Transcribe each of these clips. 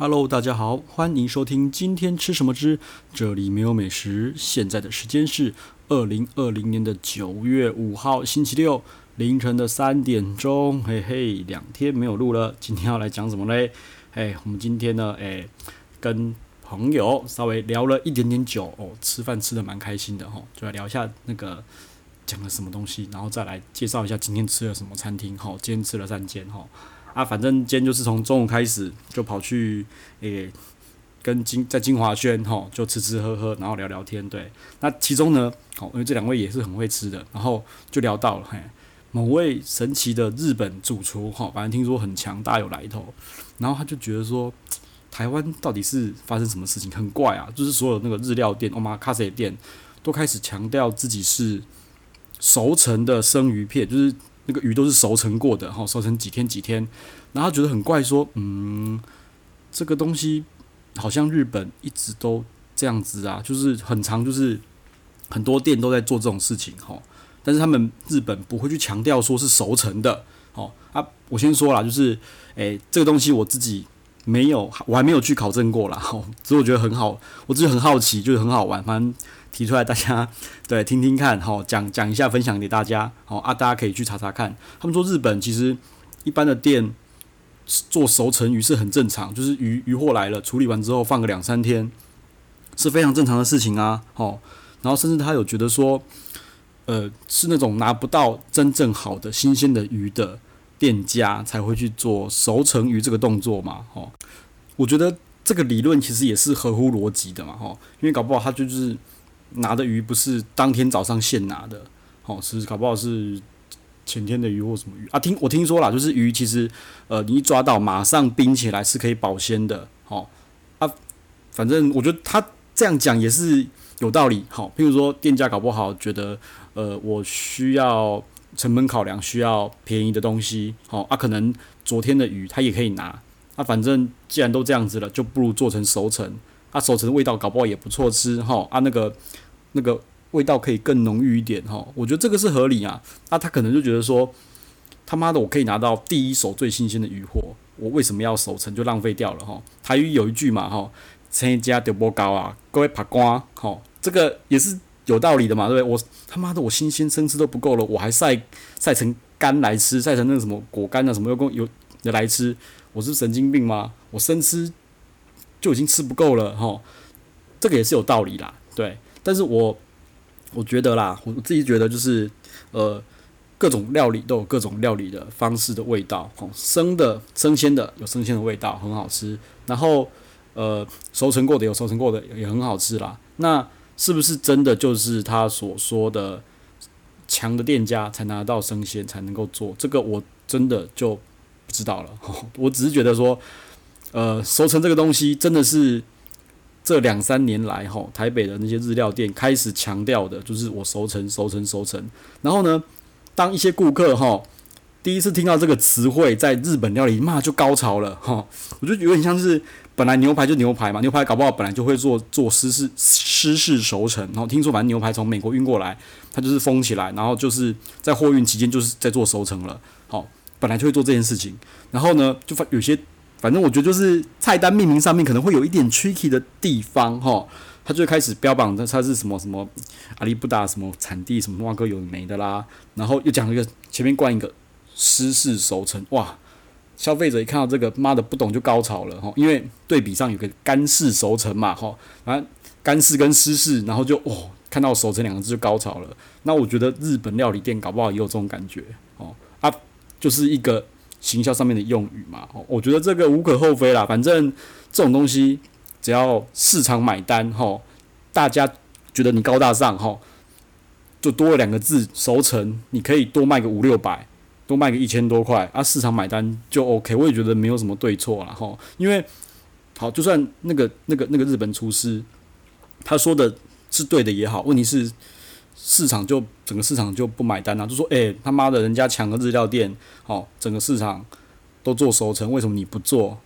Hello，大家好，欢迎收听今天吃什么之这里没有美食。现在的时间是二零二零年的九月五号星期六凌晨的三点钟。嘿嘿，两天没有录了，今天要来讲什么嘞？哎，我们今天呢，哎，跟朋友稍微聊了一点点酒哦，吃饭吃得蛮开心的哈，就来聊一下那个讲了什么东西，然后再来介绍一下今天吃了什么餐厅哈。今天吃了三间哈。啊，反正今天就是从中午开始就跑去诶、跟金在金华轩吼就吃吃喝喝，然后聊聊天。对，那其中呢，哦，因为这两位也是很会吃的，然后就聊到了嘿，某位神奇的日本主厨哈，反正听说很强大有来头，然后他就觉得说，台湾到底是发生什么事情？很怪啊，就是所有那个日料店、omakase 店都开始强调自己是熟成的生鱼片，就是。那个鱼都是熟成过的，哈，熟成几天几天，然后觉得很怪，说，嗯，这个东西好像日本一直都这样子啊，就是很长，就是很多店都在做这种事情，哈，但是他们日本不会去强调说是熟成的，哦，啊，我先说了，就是，诶、这个东西我自己没有，我还没有去考证过啦，哈，所以我觉得很好，我自己很好奇，就是很好玩，反正。提出来，大家对听听看，好讲讲一下，分享给大家，好啊，大家可以去查查看。他们说日本其实一般的店做熟成鱼是很正常，就是鱼鱼货来了，处理完之后放个两三天是非常正常的事情啊。好，然后甚至他有觉得说，呃，是那种拿不到真正好的新鲜的鱼的店家才会去做熟成鱼这个动作嘛。好，我觉得这个理论其实也是合乎逻辑的嘛。哈，因为搞不好他就是。拿的鱼不是当天早上现拿的，哦，是搞不好是前天的鱼或什么鱼啊？听我听说啦，就是鱼其实，呃，你一抓到马上冰起来是可以保鲜的，哦，啊，反正我觉得他这样讲也是有道理，好，譬如说店家搞不好觉得，呃，我需要成本考量，需要便宜的东西，好，啊，可能昨天的鱼他也可以拿，啊，反正既然都这样子了，就不如做成熟成。啊、熟成的味道搞不好也不错吃哈，啊那个那个味道可以更浓郁一点哈，我觉得这个是合理啊。那、啊、他可能就觉得说，他妈的我可以拿到第一手最新鲜的鱼货，我为什么要熟成就浪费掉了哈？台语有一句嘛哈，成一家丢波高啊，各位扒光哈，这个也是有道理的嘛，对不对？我他妈的我新鲜生吃都不够了，我还晒晒成干来吃，晒成那个什么果干啊什么又有有来吃，我是神经病吗？我生吃。就已经吃不够了哈，这个也是有道理啦，对。但是我我觉得啦，我自己觉得就是呃，各种料理都有各种料理的方式的味道，哦，生的、生鲜的有生鲜的味道，很好吃。然后呃，熟成过的有熟成过的也很好吃啦。那是不是真的就是他所说的强的店家才拿到生鲜才能够做？这个我真的就不知道了。我只是觉得说。呃，熟成这个东西真的是这两三年来哈，台北的那些日料店开始强调的，就是我熟成、熟成、熟成。然后呢，当一些顾客哈第一次听到这个词汇，在日本料理，骂就高潮了哈。我觉得有点像是本来牛排就牛排嘛，牛排搞不好本来就会做做湿式湿式熟成。然后听说反正牛排从美国运过来，它就是封起来，然后就是在货运期间就是在做熟成了。好，本来就会做这件事情。然后呢，就发有些。反正我觉得就是菜单命名上面可能会有一点 tricky 的地方哈，他就开始标榜的它是什么什么阿里不达什么产地什么哇哥有没的啦，然后又讲了一个前面冠一个湿式熟成哇，消费者一看到这个妈的不懂就高潮了哈，因为对比上有个干式熟成嘛哈，反正干式跟湿式，然后就哦看到熟成两个字就高潮了，那我觉得日本料理店搞不好也有这种感觉哦啊，就是一个。行销上面的用语嘛，我觉得这个无可厚非啦。反正这种东西，只要市场买单，吼，大家觉得你高大上，吼，就多了两个字“熟成”，你可以多卖个五六百，多卖个一千多块，啊，市场买单就 OK。我也觉得没有什么对错啦，吼，因为好，就算那个那个那个日本厨师他说的是对的也好，问题是。市场就整个市场就不买单啊，就说诶、他妈的，人家抢个日料店，哦，整个市场都做熟成，为什么你不做？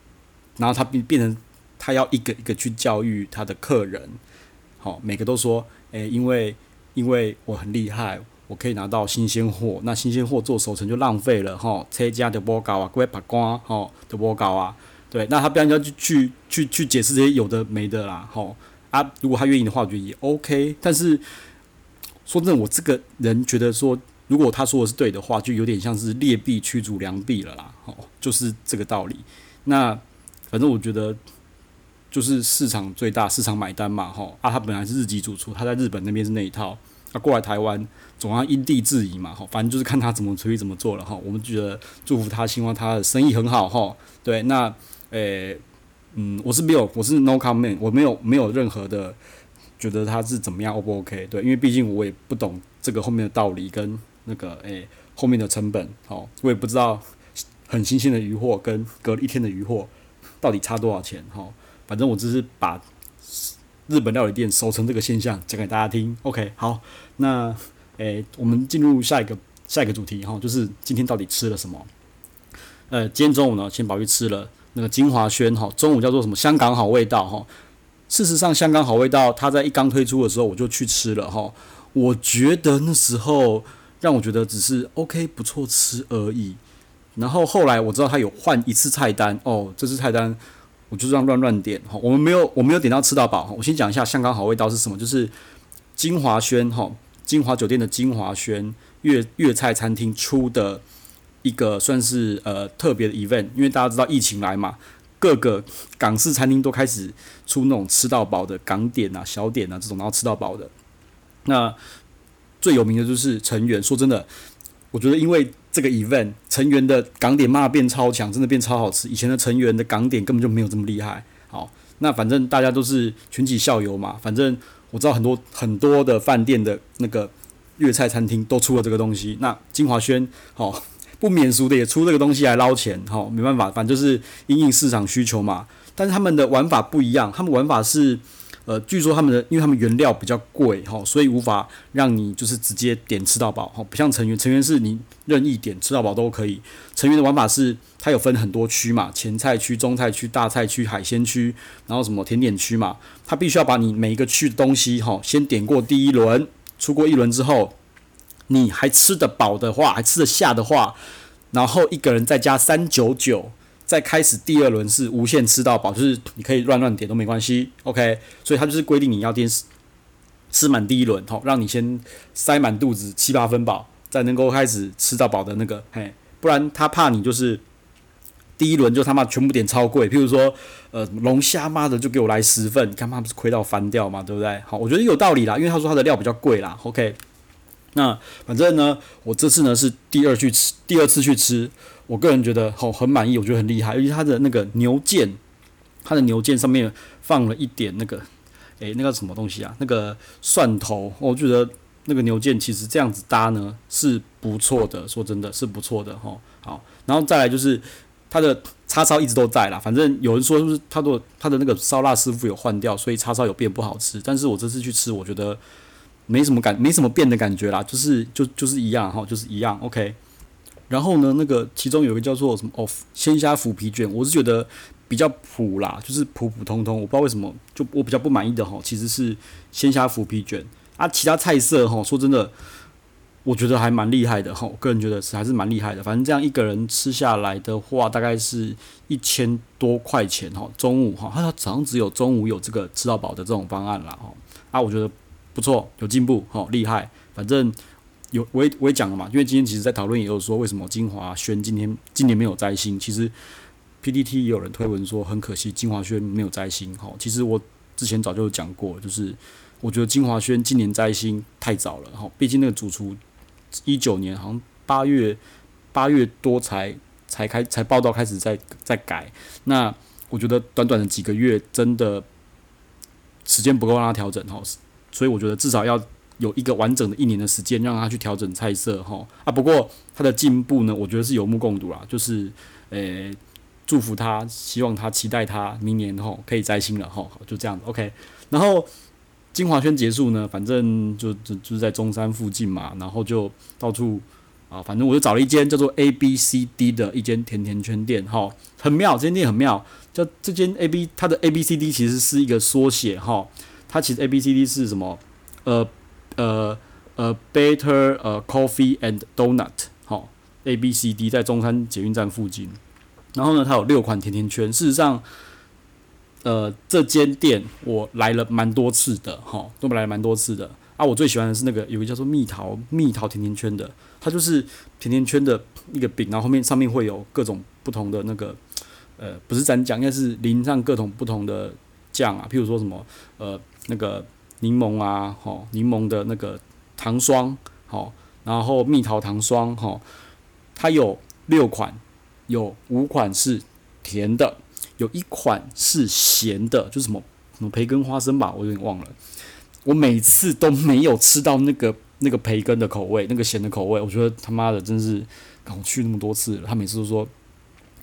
然后他变变成他要一个一个去教育他的客人，好、每个都说诶、因为因为我很厉害，我可以拿到新鲜货，那新鲜货做熟成就浪费了哈，车价就不高啊，贵把关哈，的不高啊，对，那他不然要去去去去解释这些有的没的啦，吼啊，如果他愿意的话，我觉得也 OK。但是说真的，我这个人觉得说，如果他说的是对的话，就有点像是劣币驱逐良币了啦，吼，就是这个道理。那反正我觉得。就是市场最大，市场买单嘛，吼啊，他本来是日籍主厨，他在日本那边是那一套，他、啊、过来台湾总要因地制宜嘛，吼，反正就是看他怎么处理怎么做了，吼，我们觉得祝福他，希望他的生意很好，吼，对，那，诶、嗯，我是没有，我是 no comment，我没有没有任何的觉得他是怎么样，O 不 OK？对，因为毕竟我也不懂这个后面的道理跟那个诶、后面的成本，吼，我也不知道很新鲜的鱼货跟隔了一天的鱼货到底差多少钱，吼。反正我只是把日本料理店守成这个现象讲给大家听。OK，好，那诶、我们进入下一个下一个主题哈，就是今天到底吃了什么？呃，今天中午呢，先跑去吃了那个金华轩哈，中午叫做什么香港好味道哈。事实上，香港好味道，它在一刚推出的时候我就去吃了哈。我觉得那时候让我觉得只是 OK 不错吃而已。然后后来我知道他有换一次菜单哦，这次菜单。我就这样乱乱点哈，我们没有我没有点到吃到饱哈。我先讲一下香港好味道是什么，就是金华轩哈，金华酒店的金华轩粤粤菜餐厅出的一个算是呃特别的 event，因为大家知道疫情来嘛，各个港式餐厅都开始出那种吃到饱的港点啊、小点啊这种，然后吃到饱的。那最有名的就是成员，说真的，我觉得因为。这个 event 成员的港点骂变超强，真的变超好吃。以前的成员的港点根本就没有这么厉害。好，那反正大家都是群起效尤嘛。反正我知道很多很多的饭店的那个粤菜餐厅都出了这个东西。那金华轩好不免俗的也出这个东西来捞钱。好，没办法，反正就是因应市场需求嘛。但是他们的玩法不一样，他们玩法是。呃，据说他们的，因为他们原料比较贵哈，所以无法让你就是直接点吃到饱哈，不像成员，成员是你任意点吃到饱都可以。成员的玩法是，它有分很多区嘛，前菜区、中菜区、大菜区、海鲜区，然后什么甜点区嘛，它必须要把你每一个区的东西哈，先点过第一轮，出过一轮之后，你还吃得饱的话，还吃得下的话，然后一个人再加三九九。再开始第二轮是无限吃到饱，就是你可以乱乱点都没关系，OK。所以他就是规定你要点吃满第一轮，吼，让你先塞满肚子七八分饱，再能够开始吃到饱的那个，嘿，不然他怕你就是第一轮就他妈全部点超贵，譬如说呃龙虾妈的就给我来十份，你看他不是亏到翻掉嘛，对不对？好，我觉得有道理啦，因为他说他的料比较贵啦，OK。那反正呢，我这次呢是第二去吃，第二次去吃。我个人觉得好很满意，我觉得很厉害，尤其它的那个牛腱，它的牛腱上面放了一点那个，诶、那个什么东西啊？那个蒜头，我觉得那个牛腱其实这样子搭呢是不错的，说真的是不错的哈。好，然后再来就是它的叉烧一直都在啦，反正有人说就是他的他的那个烧腊师傅有换掉，所以叉烧有变不好吃。但是我这次去吃，我觉得没什么感，没什么变的感觉啦，就是就就是一样哈，就是一样，OK。然后呢，那个其中有一个叫做什么哦，鲜虾腐皮卷，我是觉得比较普啦，就是普普通通。我不知道为什么，就我比较不满意的哈，其实是鲜虾腐皮卷啊。其他菜色哈，说真的，我觉得还蛮厉害的哈。我个人觉得是还是蛮厉害的。反正这样一个人吃下来的话，大概是一千多块钱哈。中午哈，他早上只有中午有这个吃到饱的这种方案啦哈。啊，我觉得不错，有进步哈，厉害。反正。有我也我也讲了嘛，因为今天其实，在讨论也有说，为什么金华轩今天今年没有摘星。其实 P D T 也有人推文说，很可惜金华轩没有摘星。哈，其实我之前早就讲过，就是我觉得金华轩今年摘星太早了。哈，毕竟那个主厨一九年好像八月八月多才才开才报道开始在在改。那我觉得短短的几个月，真的时间不够让他调整。哈，所以我觉得至少要。有一个完整的一年的时间，让他去调整菜色哈啊。不过他的进步呢，我觉得是有目共睹啦。就是，诶、祝福他，希望他，期待他明年哈可以摘星了哈。就这样子，OK。然后金华轩结束呢，反正就就就是在中山附近嘛，然后就到处啊，反正我就找了一间叫做 A B C D 的一间甜甜圈店哈，很妙，这间店很妙。叫这间 A B，它的 A B C D 其实是一个缩写哈。它其实 A B C D 是什么？呃。呃呃，Better 呃，Coffee and Donut，好，A B C D 在中山捷运站附近。然后呢，它有六款甜甜圈。事实上，呃，这间店我来了蛮多次的，哈，都来了蛮多次的。啊，我最喜欢的是那个有个叫做蜜桃蜜桃甜甜圈的，它就是甜甜圈的一个饼，然后后面上面会有各种不同的那个，呃，不是蘸酱，应该是淋上各种不同的酱啊，譬如说什么，呃，那个柠檬啊，吼，柠檬的那个糖霜，吼，然后蜜桃糖霜，吼，它有六款，有五款是甜的，有一款是咸的，就是什么什么培根花生吧，我有点忘了。我每次都没有吃到那个那个培根的口味，那个咸的口味，我觉得他妈的真是，我去那么多次了，他每次都说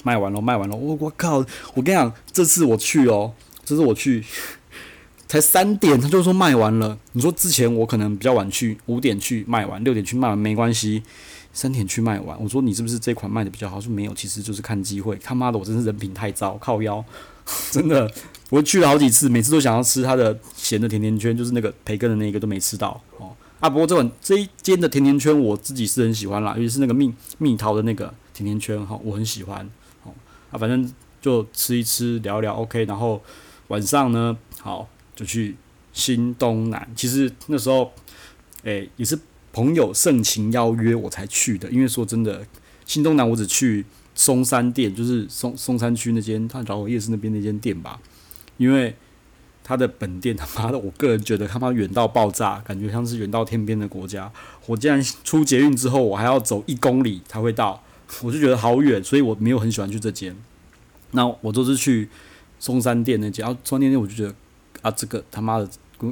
卖完了，卖完了，我我靠，我跟你讲，这次我去哦，这次我去才三点，他就说卖完了。你说之前我可能比较晚去，五点去卖完，六点去卖完没关系，三点去卖完。我说你是不是这款卖的比较好？说没有，其实就是看机会。他妈的，我真是人品太糟，靠腰，真的。我去了好几次，每次都想要吃他的咸的甜甜圈，就是那个培根的那个都没吃到哦。啊，不过这款这一间的甜甜圈我自己是很喜欢啦，尤其是那个蜜蜜桃的那个甜甜圈哈，我很喜欢哦。啊，反正就吃一吃，聊一聊，OK。然后晚上呢，好就去新东南。其实那时候，诶也是朋友盛情邀约我才去的，因为说真的，新东南我只去松山店，就是松松山区那间，他饶河夜市那边那间店吧。因为他的本店他妈的，我个人觉得他妈远到爆炸，感觉像是远到天边的国家。我竟然出捷运之后，我还要走一公里才会到，我就觉得好远，所以我没有很喜欢去这间。那我都是去松山店那间，然后松山店那我就觉得啊，这个他妈的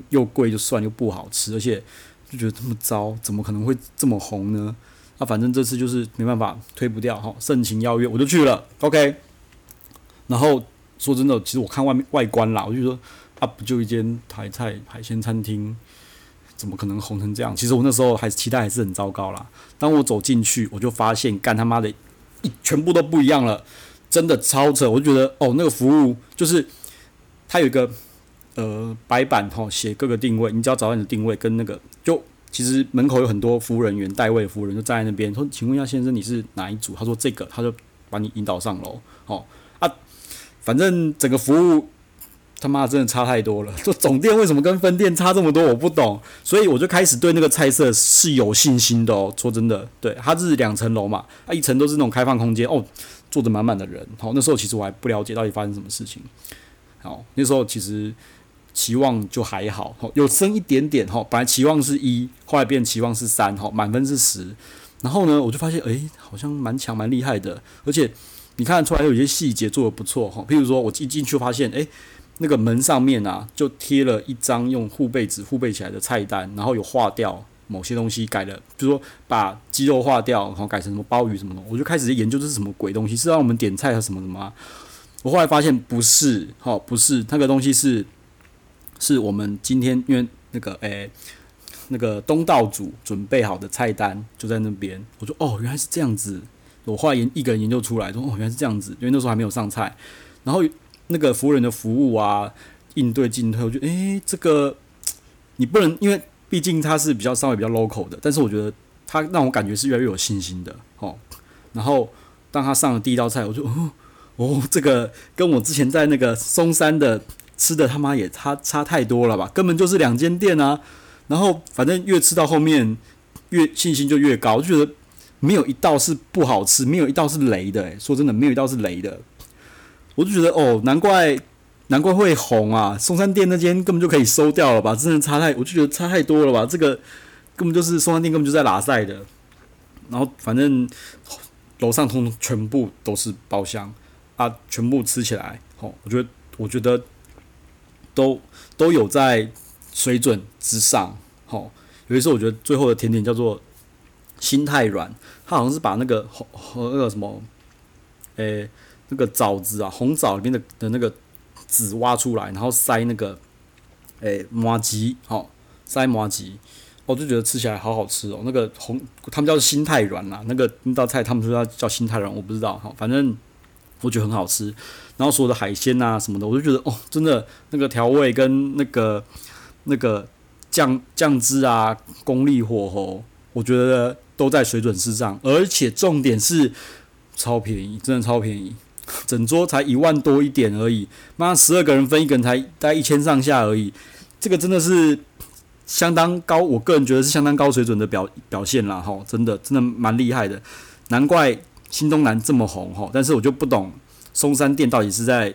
又贵就算，又不好吃，而且就觉得这么糟，怎么可能会这么红呢？啊，反正这次就是没办法推不掉哈，盛情邀约我就去了，OK，然后。说真的，其实我看外面外观啦，我就说啊，不就一间台菜海鲜餐厅，怎么可能红成这样？其实我那时候还是期待还是很糟糕啦。当我走进去，我就发现干他妈的，一全部都不一样了，真的超扯！我就觉得哦，那个服务就是它有一个呃白板哈，写各个定位，你只要找到你的定位跟那个，就其实门口有很多服务人员带位的服务人就站在那边说，请问一下先生你是哪一组？他说这个，他就把你引导上楼，哦啊。反正整个服务他妈真的差太多了，就总店为什么跟分店差这么多，我不懂，所以我就开始对那个菜色是有信心的哦。说真的，对，它是两层楼嘛，啊一层都是那种开放空间哦，坐着满满的人。好，那时候其实我还不了解到底发生什么事情。好，那时候其实期望就还好，吼有升一点点哈，本来期望是一，后来变期望是三，哈，满分是十。然后呢，我就发现，诶，好像蛮强蛮厉害的，而且。你看得出来有些细节做得不错哈，譬如说我一进去发现，诶，那个门上面啊就贴了一张用护贝纸护贝起来的菜单，然后有划掉某些东西改了，比如说把鸡肉划掉，然后改成什么鲍鱼什么的，我就开始研究这是什么鬼东西，是让我们点菜还是什么什么啊？我后来发现不是，哈，不是那个东西是，是我们今天因为那个诶，那个东道主准备好的菜单就在那边，我说哦，原来是这样子。我后来研一个人研究出来，说哦，原来是这样子，因为那时候还没有上菜。然后那个服务人的服务啊，应对进退，我觉得诶，这个你不能，因为毕竟他是比较稍微比较 local 的，但是我觉得他让我感觉是越来越有信心的哦。然后当他上了第一道菜，我就哦哦，这个跟我之前在那个松山的吃的他妈也差差太多了吧？根本就是两间店啊。然后反正越吃到后面，越信心就越高，就觉得。没有一道是不好吃，没有一道是雷的。说真的，没有一道是雷的。我就觉得哦，难怪难怪会红啊！松山店那间根本就可以收掉了吧？真的差太，我就觉得差太多了吧？这个根本就是松山店根本就在拉赛的。然后反正楼上通通全部都是包厢啊，全部吃起来，哦，我觉得我觉得都都有在水准之上。哦，有一次我觉得最后的甜点叫做。心太软，他好像是把那个红和那个什么，诶、那个枣子啊，红枣里面的的那个籽挖出来，然后塞那个诶麻吉，好、塞麻吉，我就觉得吃起来好好吃哦、那个红他们叫心太软啦，那个那道菜他们说要叫心太软，我不知道哈，反正我觉得很好吃。然后所有的海鲜啊什么的，我就觉得哦，真的那个调味跟那个那个酱酱汁啊，功力火候，我觉得。都在水准之上，而且重点是超便宜，真的超便宜。整桌才一万多一点而已，妈十二个人分一个人才大概一千上下而已，这个真的是相当高，我个人觉得是相当高水准的表表现啦，吼，真的真的蛮厉害的，难怪新东南这么红吼，但是我就不懂松山店到底是在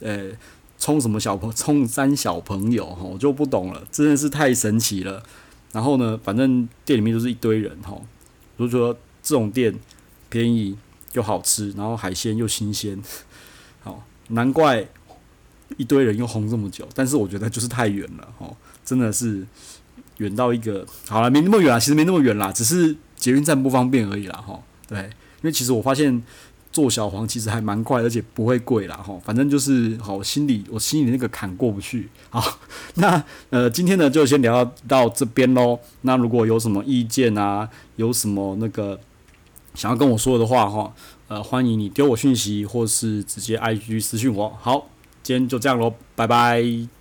呃冲什么小朋冲三小朋友吼，我就不懂了，真的是太神奇了。然后呢，反正店里面都是一堆人吼，比如说这种店便宜。又好吃，然后海鲜又新鲜，好，难怪一堆人又红这么久。但是我觉得就是太远了，哦，真的是远到一个，好了，没那么远啊，其实没那么远啦，只是捷运站不方便而已啦，哈，对，因为其实我发现做小黄其实还蛮快，而且不会贵啦，哈，反正就是好，心里我心里那个坎过不去，好，那呃，今天呢就先聊到这边喽。那如果有什么意见啊，有什么那个。想要跟我说的话哈，呃，欢迎你丢我讯息，或是直接 IG 私讯我。好，今天就这样喽，拜拜。